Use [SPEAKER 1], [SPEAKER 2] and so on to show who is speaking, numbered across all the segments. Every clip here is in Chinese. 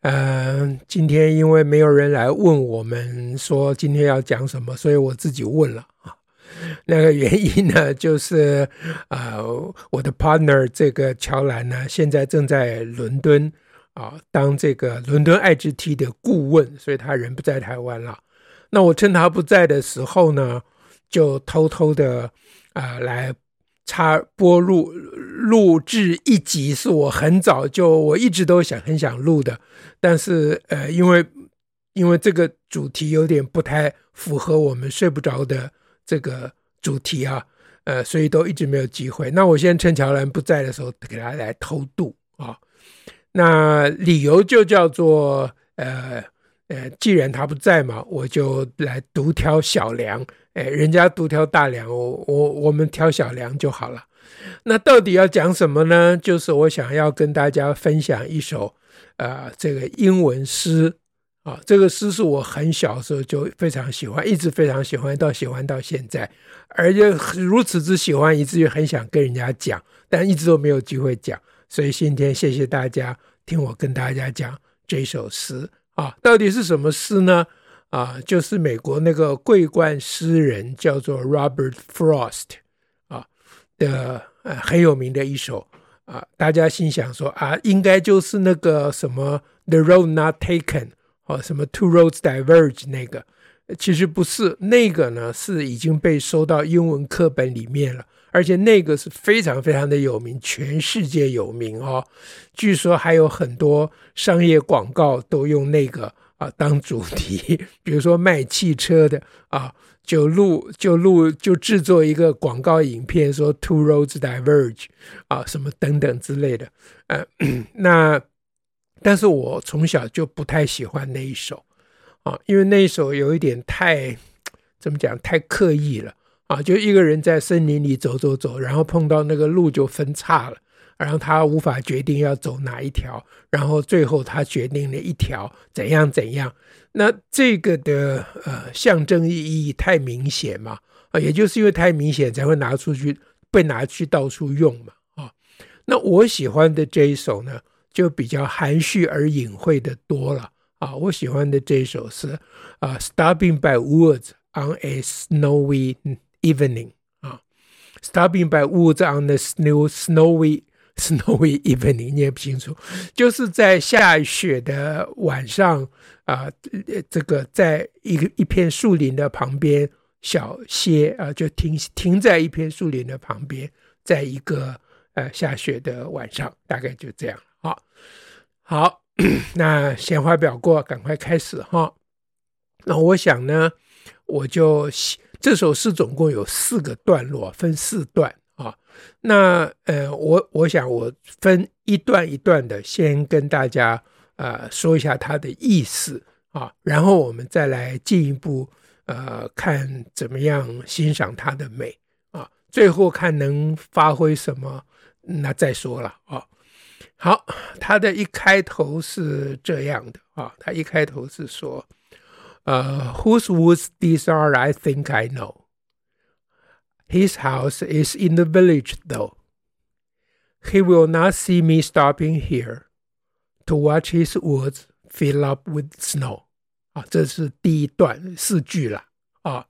[SPEAKER 1] 呃，今天因为没有人来问我们说今天要讲什么，所以我自己问了啊。那个原因呢，就是呃，我的 partner 这个乔兰呢，现在正在伦敦啊，当这个伦敦爱之 T 的顾问，所以他人不在台湾了。那我趁他不在的时候呢，就偷偷的啊、来。插播录录制一集是我很早就我一直都想很想录的，但是呃，因为因为这个主题有点不太符合我们睡不着的这个主题啊，呃，所以都一直没有机会。那我先趁乔兰不在的时候给他来偷渡啊，那理由就叫做呃。呃，既然他不在嘛，我就来独挑小梁。哎，人家独挑大梁，我我我们挑小梁就好了。那到底要讲什么呢？就是我想要跟大家分享一首呃这个英文诗啊，这个诗是我很小的时候就非常喜欢，一直非常喜欢到喜欢到现在，而且如此之喜欢，以至于很想跟人家讲，但一直都没有机会讲。所以今天谢谢大家听我跟大家讲这首诗。啊，到底是什么诗呢？啊，就是美国那个桂冠诗人叫做 Robert Frost 啊的呃很有名的一首啊，大家心想说啊，应该就是那个什么 The Road Not Taken 啊，什么 Two Roads Diverge 那个，其实不是，那个呢是已经被收到英文课本里面了。而且那个是非常非常的有名，全世界有名哦。据说还有很多商业广告都用那个啊当主题，比如说卖汽车的啊，就录就录就制作一个广告影片，说 “Two roads diverge” 啊，什么等等之类的。呃，那但是我从小就不太喜欢那一首啊，因为那一首有一点太怎么讲，太刻意了。啊，就一个人在森林里走走走，然后碰到那个路就分叉了，然后他无法决定要走哪一条，然后最后他决定了一条怎样怎样。那这个的呃象征意义太明显嘛，啊，也就是因为太明显才会拿出去被拿去到处用嘛，啊，那我喜欢的这一首呢，就比较含蓄而隐晦的多了啊，我喜欢的这一首是啊，Stopping by woods on a snowy Evening 啊，Stopping by woods on the snow snowy snowy evening，你也不清楚，就是在下雪的晚上啊，这个在一个一片树林的旁边小歇啊，就停停在一片树林的旁边，在一个呃下雪的晚上，大概就这样。好，好，那闲话表过，赶快开始哈。那我想呢，我就。这首诗总共有四个段落，分四段。那呃，我我想我分一段一段的，先跟大家呃说一下它的意思啊，然后我们再来进一步呃看怎么样欣赏它的美啊。最后看能发挥什么，那再说了啊。好，它的一开头是这样的啊，它一开头是说。呃 whose woods these are, I think I know. His house is in the village, though. He will not see me stopping here to watch his woods fill up with snow. 啊，这是第一段四句了啊。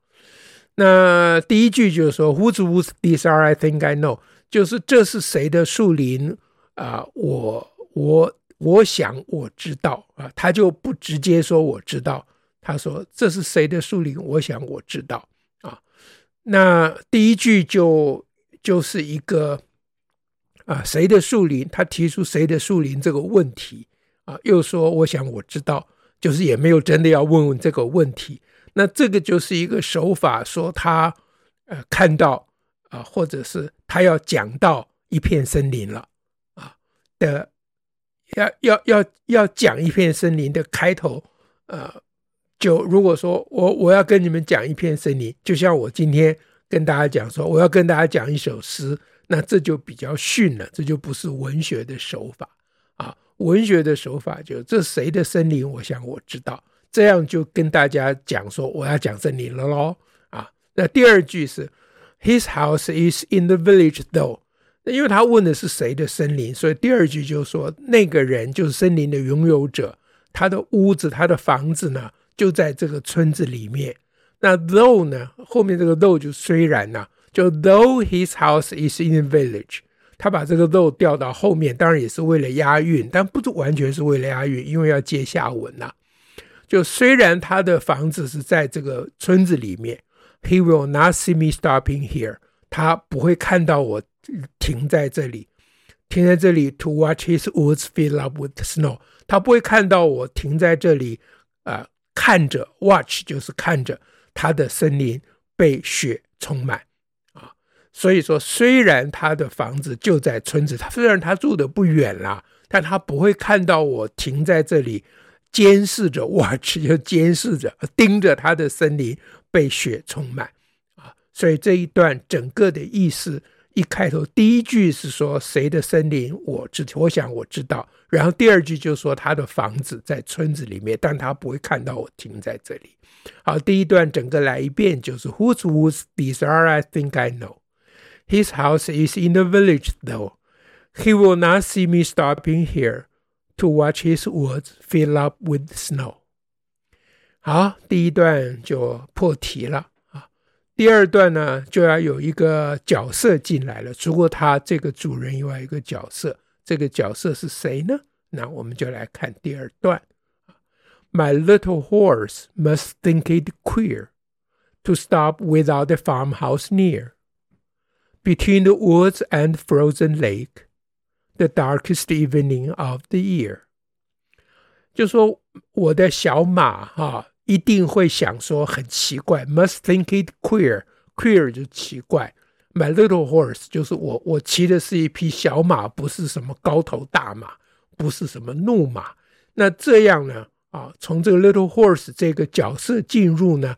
[SPEAKER 1] 那第一句就是说，whose woods these are, I think I know，就是这是谁的树林啊？我我我想我知道啊，他就不直接说我知道。他说：“这是谁的树林？我想我知道啊。 那第一句就就是一个啊，谁的树林？他提出谁的树林这个问题啊，又说我想我知道，就是也没有真的要问问这个问题。那这个就是一个手法，说他呃看到啊，或者是他要讲到一片森林了啊的，要要要要讲一片森林的开头。”呃，就如果说我我要跟你们讲一片森林，就像我今天跟大家讲说，我要跟大家讲一首诗，那这就比较逊了，这就不是文学的手法啊。文学的手法就这谁的森林？我想我知道，这样就跟大家讲说我要讲森林了喽啊。那第二句是 His house is in the village though。那因为他问的是谁的森林，所以第二句就是说那个人就是森林的拥有者，他的屋子、他的房子呢就在这个村子里面。那 though 呢，后面这个 though 就虽然呢，就 though his house is in the village，他把这个 though 调到后面，当然也是为了押韵，但不完全是为了押韵，因为要接下文呐。就虽然他的房子是在这个村子里面，he will not see me stopping here，他不会看到我。停在这里，停在这里，to watch his woods fill up with snow。他不会看到我停在这里，啊、看着 watch 就是看着他的森林被雪充满啊。所以说，虽然他的房子就在村子，他虽然他住的不远啦，但他不会看到我停在这里，监视着 watch 就监视着盯着他的森林被雪充满啊。所以这一段整个的意思。一开头第一句是说谁的森林，我知，我想我知道。然后第二句就说他的房子在村子里面，但他不会看到我停在这里。好，第一段整个来一遍，就是 Whose woods these are? I think I know. His house is in the village, though. He will not see me stopping here to watch his woods fill up with snow. 好，第一段就破题了啊。第二段呢，就要有一个角色进来了。除了他这个主人以外，一个角色，这个角色是谁呢？那我们就来看第二段。My little horse must think it queer to stop without a farmhouse near. Between the woods and frozen lake, the darkest evening of the year。就说我的小马哈。一定会想说很奇怪，must think it queer，queer 就奇怪。 My little horse 就是我，我骑的是一匹小马，不是什么高头大马，不是什么怒马。那这样呢？啊，从这个 little horse 这个角色进入呢，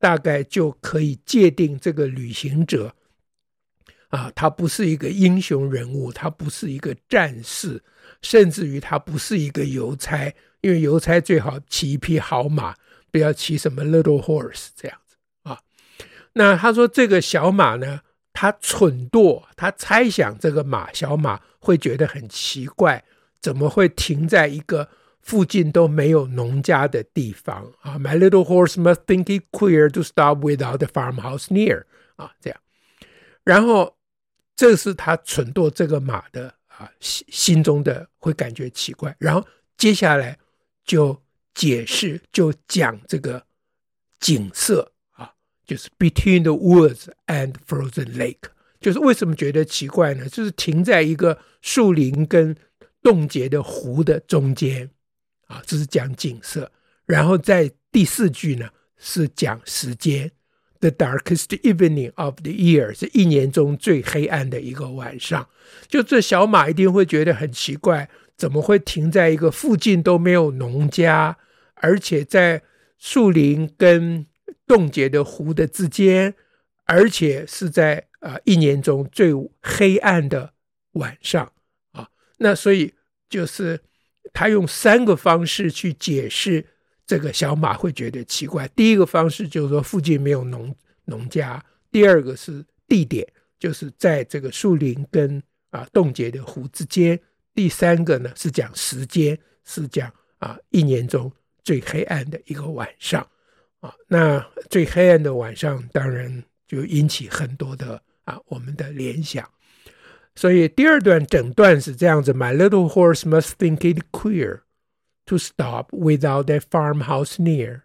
[SPEAKER 1] 大概就可以界定这个旅行者啊，他不是一个英雄人物，他不是一个战士，甚至于他不是一个邮差，因为邮差最好骑一匹好马。不要骑什么 little horse 这样子啊。那他说这个小马呢，他蠢惰，他猜想这个马小马会觉得很奇怪，怎么会停在一个附近都没有农家的地方啊？My little horse must think it queer to stop without a farmhouse near 啊，这样。然后这是他蠢惰这个马的啊心心中的会感觉奇怪。然后接下来就。解释就讲这个景色，就是 between the woods and frozen lake，就是为什么觉得奇怪呢？就是停在一个树林跟冻结的湖的中间啊，这是讲景色。然后在第四句呢是讲时间，the darkest evening of the year 是一年中最黑暗的一个晚上。就这小马一定会觉得很奇怪。怎么会停在一个附近都没有农家，而且在树林跟冻结的湖的之间，而且是在啊、一年中最黑暗的晚上啊？那所以就是他用三个方式去解释这个小马会觉得奇怪。第一个方式就是说附近没有农农家，第二个是地点，就是在这个树林跟啊冻结的湖之间。第三个呢是讲时间，是讲啊一年中最黑暗的一个晚上啊。那最黑暗的晚上，当然就引起很多的啊我们的联想。所以第二段整段是这样子：My little horse must think it queer to stop without a farmhouse near.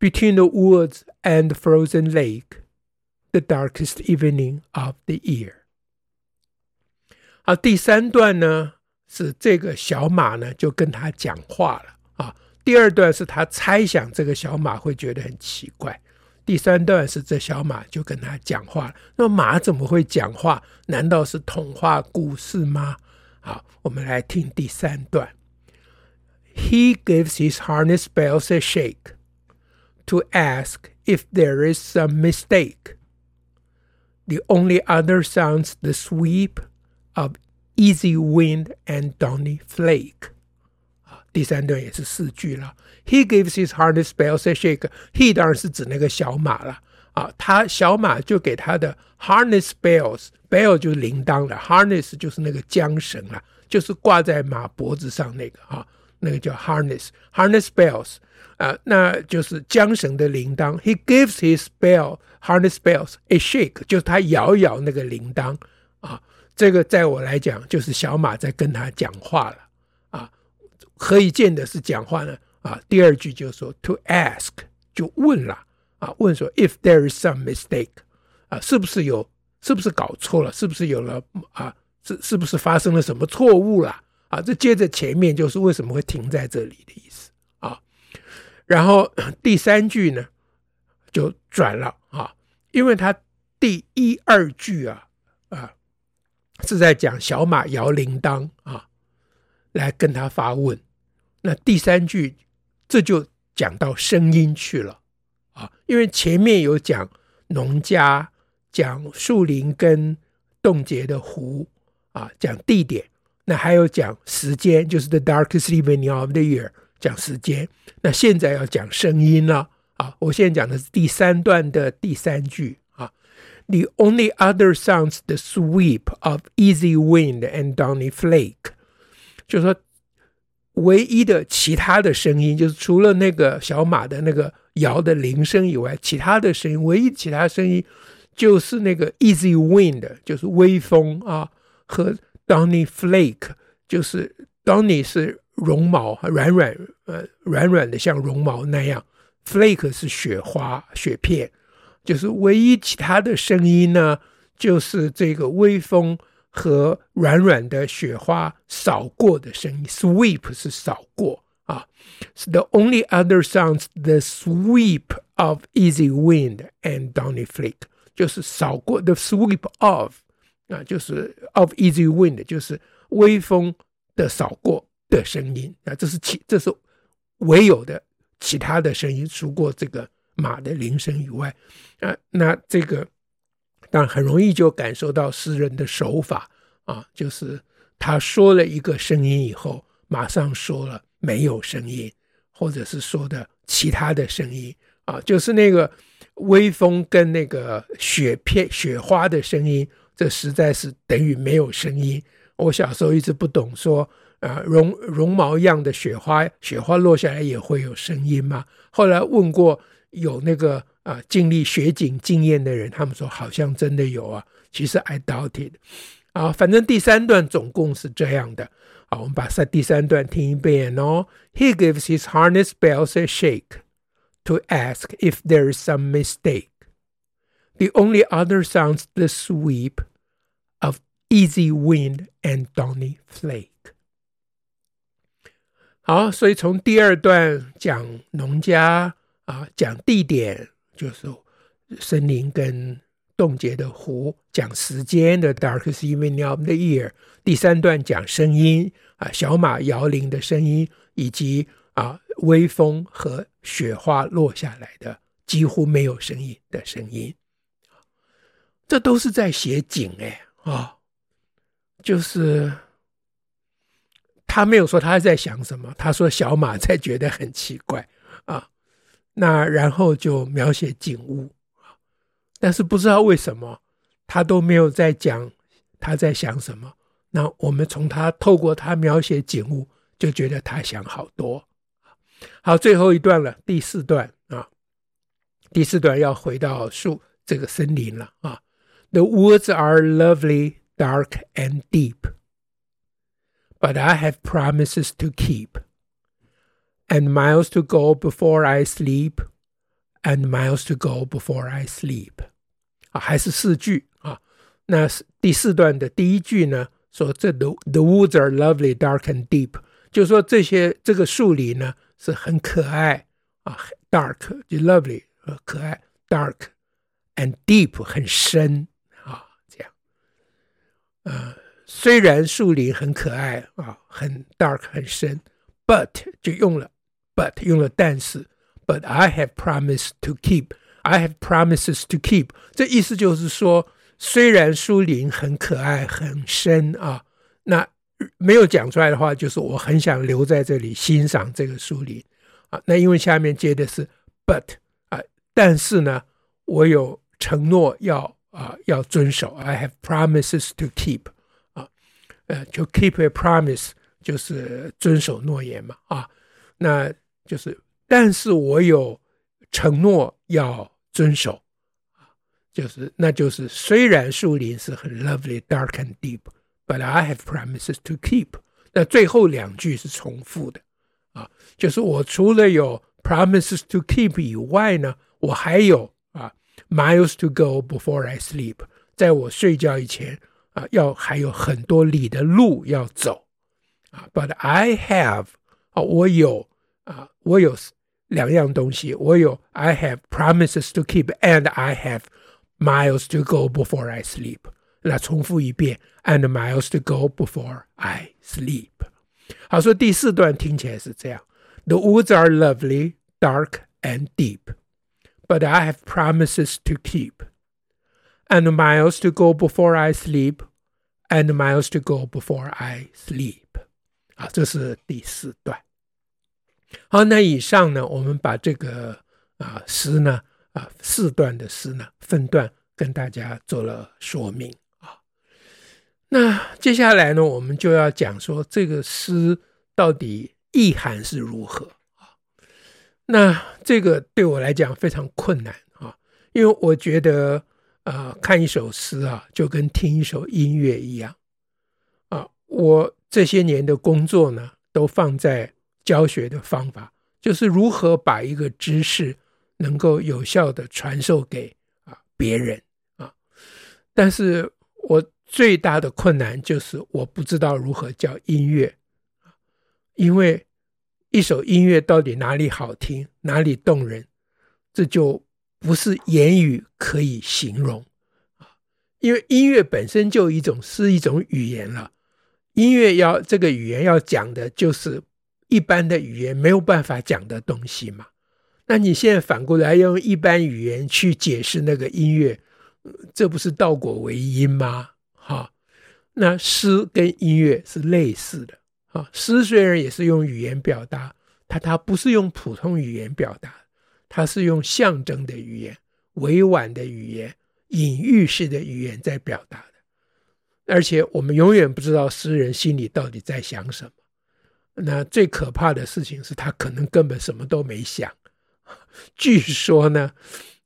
[SPEAKER 1] Between the woods and the frozen lake, the darkest evening of the year. 啊，第三段呢是这个小马呢就跟他讲话了啊。第二段是他猜想这个小马会觉得很奇怪。第三段是这小马就跟他讲话了。那马怎么会讲话？难道是童话故事吗？好，我们来听第三段。 he gives his harness bells a shake to ask if there is some mistake. The only other sounds the sweep of easy wind and downy flake. 第三段也是四句了。He gives his harness bells a shake. He 当然是指那个小马了啊，他小马就给他的 harness bells，bell 就是铃铛了，harness 就是那个缰绳了，就是挂在马脖子上那个啊，那个叫 harness，harness bells 啊，那就是缰绳的铃铛。He gives his bell harness bells a shake，就是他摇摇那个铃铛啊，这个在我来讲就是小马在跟他讲话了。可以见的是讲话呢啊，第二句就是说 to ask 就问了啊，问说 if there is some mistake 啊，是不是有是不是搞错了，是不是有了啊，是是不是发生了什么错误了啊？这接着前面就是为什么会停在这里的意思啊。然后第三句呢就转了啊，因为他第一二句啊啊是在讲小马摇铃铛啊，来跟他发问。那第三句，这就讲到声音去了啊，因为前面有讲农家，讲树林跟冻结的湖啊，讲地点，那还有讲时间，就是 the darkest evening of the year，讲时间。那现在要讲声音了啊，我现在讲的是第三段的第三句啊，the only other sounds the sweep of easy wind and downy flake，就是说。唯一的其他的声音，就是除了那个小马的那个摇的铃声以外，其他的声音，唯一其他声音就是那个 easy wind，就是微风啊，和 Donny flake，就是 Donny 是绒毛，软软呃软软的像绒毛那样，flake 是雪花雪片，就是唯一其他的声音呢，就是这个微风。和软软的雪花扫过的声音，sweep 是扫过啊。The only other sounds the sweep of easy wind and downy flake，就是扫过 the sweep of 啊，就是 of easy wind，就是微风的扫过的声音啊。这是其这是唯有的其他的声音，除过这个马的铃声以外啊。那这个。但很容易就感受到诗人的手法啊，就是他说了一个声音以后，马上说了没有声音，或者是说的其他的声音啊，就是那个微风跟那个雪片、雪花的声音，这实在是等于没有声音。我小时候一直不懂说，啊，绒绒毛一样的雪花，雪花落下来也会有声音吗？后来问过有那个。啊，经历雪景经验的人，他们说好像真的有啊。其实 I doubt it。啊，反正第三段总共是这样的。好，我们把三第三段听一遍哦。He gives his harness bells a shake to ask if there is some mistake. The only other sounds the sweep of easy wind and downy flake. 好，所以从第二段讲农家啊，讲地点。就是森林跟冻结的湖，讲时间的 darkest evening of the year。第三段讲声音啊，小马摇铃的声音，以及啊微风和雪花落下来的几乎没有声音的声音。这都是在写景哎啊，就是他没有说他在想什么，他说小马在觉得很奇怪啊。那然后就描写景物，但是不知道为什么他都没有在讲他在想什么。那我们从他透过他描写景物，就觉得他想好多。好，最后一段了，第四段啊，第四段要回到树这个森林了啊。The woods are lovely, dark and deep, but I have promises to keep. And miles to go before I sleep, and miles to go before I sleep。啊，还是四句啊。那第四段的第一句呢，说这 the the woods are lovely, dark and deep，就是说这些这个树林呢是很可爱啊，dark 就 lovely 呃可爱，dark and deep 很深啊，这样。呃，虽然树林很可爱啊，很 dark 很深。 but 就用了 but 用了但是，but I have promised to keep。I have promises to keep。这意思就是说，虽然树林很可爱、很深啊，那没有讲出来的话，就是我很想留在这里欣赏这个树林啊。那因为下面接的是 but 啊，但是呢，我有承诺要啊要遵守。I have promises to keep 啊，呃，就 keep a promise 就是遵守诺言嘛啊，那就是，但是我有承诺要。遵守啊，就是，那就是，虽然树林是很 lovely, dark and deep，but I have promises to keep。那最后两句是重复的啊，就是我除了有 promises to keep 以外呢，我还有啊 miles to go before I sleep，在我睡觉以前啊，要还有很多里的路要走啊。But I have 啊，我有 啊，我有。两样东西，我有 I have promises to keep and I have miles to go before I sleep。那重复一遍，and miles to go before I sleep。好，说第四段听起来是这样：The woods are lovely, dark and deep, but I have promises to keep and miles to go before I sleep, and miles to go before I sleep。啊，这是第四段。 好，那以上呢，我们把这个啊诗呢啊四段的诗呢分段跟大家做了说明啊。那接下来呢，我们就要讲说这个诗到底意涵是如何啊？那这个对我来讲非常困难啊，因为我觉得啊，看一首诗啊，就跟听一首音乐一样啊。我这些年的工作呢，都放在。教学的方法就是如何把一个知识能够有效地传授给啊别人啊，但是我最大的困难就是我不知道如何教音乐，因为一首音乐到底哪里好听，哪里动人，这就不是言语可以形容啊，因为音乐本身就一种是一种语言了，音乐要这个语言要讲的就是。一般的语言没有办法讲的东西嘛？那你现在反过来用一般语言去解释那个音乐，这不是倒果为因吗？哈，那诗跟音乐是类似的啊。诗虽然也是用语言表达，它它不是用普通语言表达，它是用象征的语言、委婉的语言、隐喻式的语言在表达的。而且我们永远不知道诗人心里到底在想什么。那最可怕的事情是他可能根本什么都没想。据说呢，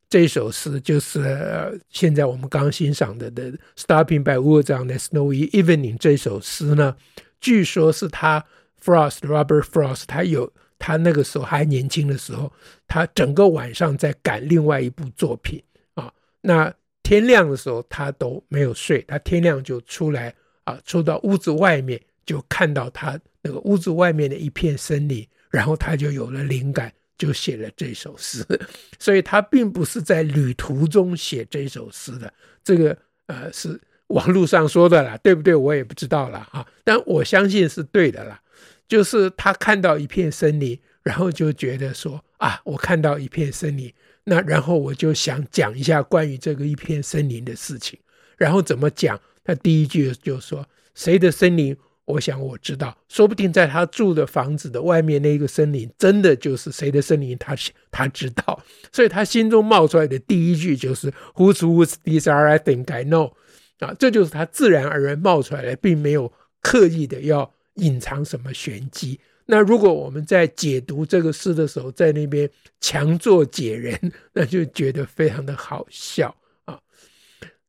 [SPEAKER 1] 这首诗就是现在我们刚欣赏的的《Stopping by Woods on a Snowy Evening》这首诗呢，据说是他 Frost Robert Frost，他有他那个时候还年轻的时候，他整个晚上在赶另外一部作品啊。那天亮的时候他都没有睡，他天亮就出来啊，出到屋子外面就看到他。那个屋子外面的一片森林，然后他就有了灵感，就写了这首诗。所以他并不是在旅途中写这首诗的，这个呃是网络上说的啦，对不对？我也不知道了啊，但我相信是对的啦。就是他看到一片森林，然后就觉得说啊，我看到一片森林，那然后我就想讲一下关于这个一片森林的事情。然后怎么讲？他第一句就说谁的森林？我想我知道，说不定在他住的房子的外面那个森林，真的就是谁的森林，他他知道，所以他心中冒出来的第一句就是 “Who's who's these are? I think I know。啊，这就是他自然而然冒出来的，并没有刻意的要隐藏什么玄机。那如果我们在解读这个诗的时候，在那边强作解人，那就觉得非常的好笑啊。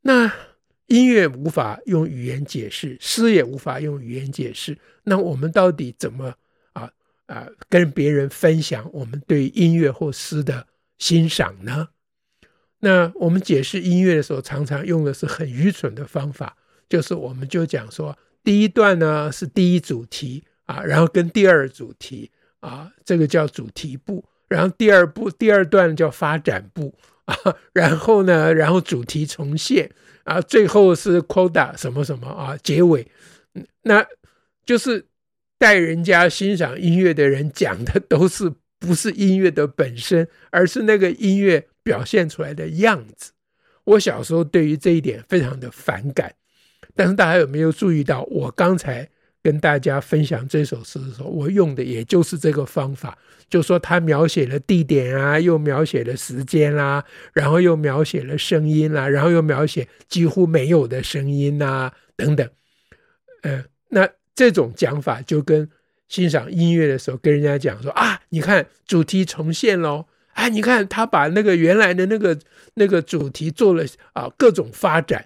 [SPEAKER 1] 那。音乐无法用语言解释，诗也无法用语言解释。那我们到底怎么啊啊跟别人分享我们对音乐或诗的欣赏呢？那我们解释音乐的时候，常常用的是很愚蠢的方法，就是我们就讲说，第一段呢是第一主题啊，然后跟第二主题啊，这个叫主题部，然后第二部第二段叫发展部啊，然后呢，然后主题重现。啊，最后是 coda 什么什么啊，结尾，那就是带人家欣赏音乐的人讲的都是不是音乐的本身，而是那个音乐表现出来的样子。我小时候对于这一点非常的反感，但是大家有没有注意到，我刚才跟大家分享这首诗的时候，我用的也就是这个方法，就说他描写了地点啊，又描写了时间啦、然后又描写了声音啦、然后又描写几乎没有的声音啊，等等，呃，那。这种讲法就跟欣赏音乐的时候跟人家讲说啊，你看主题重现喽，哎，你看他把那个原来的那个那个主题做了啊各种发展。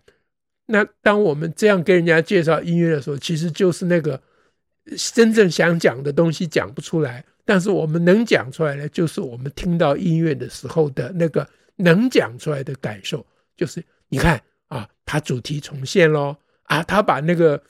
[SPEAKER 1] 那当我们这样跟人家介绍音乐的时候，其实就是那个真正想讲的东西讲不出来，但是我们能讲出来的，就是我们听到音乐的时候的那个能讲出来的感受，就是你看啊，他主题重现喽，啊，他把那个。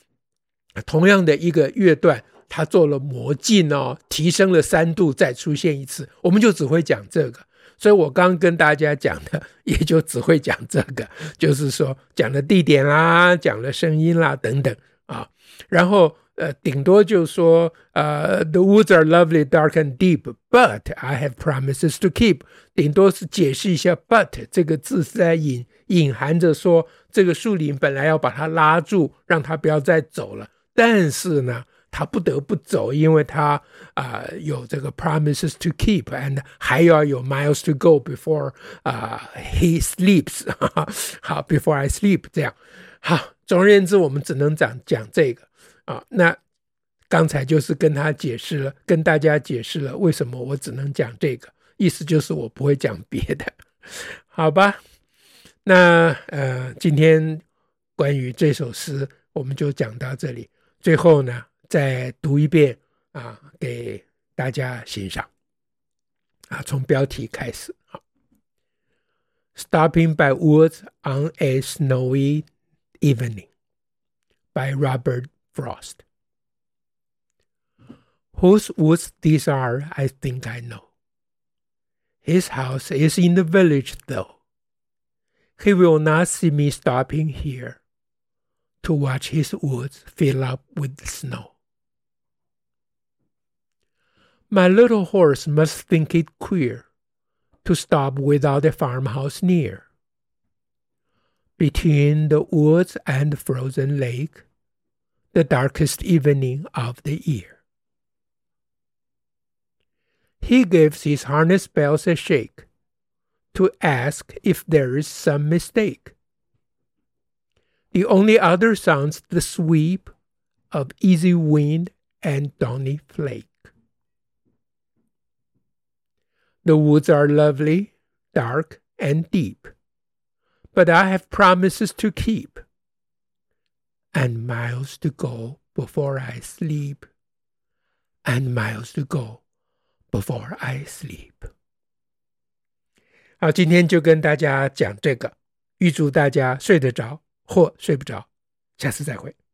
[SPEAKER 1] 同样的一个乐段，它做了魔镜哦，提升了三度，再出现一次，我们就只会讲这个。所以我刚跟大家讲的，也就只会讲这个，就是说讲了地点啦，讲了声音啦等等啊。然后呃，顶多就说呃，The woods are lovely, dark and deep, but I have promises to keep。顶多是解释一下，but 这个字是在隐隐含着说，这个树林本来要把它拉住，让它不要再走了。但是呢，他不得不走，因为他啊、有这个 promises to keep，and 还要有 miles to go before 啊、uh, he sleeps，好，before I sleep，这样好。总而言之，我们只能讲讲这个啊。那刚才就是跟他解释了，跟大家解释了为什么我只能讲这个，意思就是我不会讲别的，好吧？那呃，今天关于这首诗，我们就讲到这里。最后呢，再读一遍啊，给大家欣赏啊，从标题开始。好，Stopping by Woods on a Snowy Evening by Robert Frost. Whose woods these are, I think I know. His house is in the village, though. He will not see me stopping here. To watch his woods fill up with snow. My little horse must think it queer to stop without a farmhouse near. Between the woods and the frozen lake, the darkest evening of the year. He gives his harness bells a shake to ask if there is some mistake. The only other sounds the sweep of easy wind and downy flake. The woods are lovely, dark, and deep, but I have promises to keep and miles to go before I sleep, and miles to go before I sleep. 好，今天就跟大家讲这个，预祝大家睡得着。或睡不着，下次再会。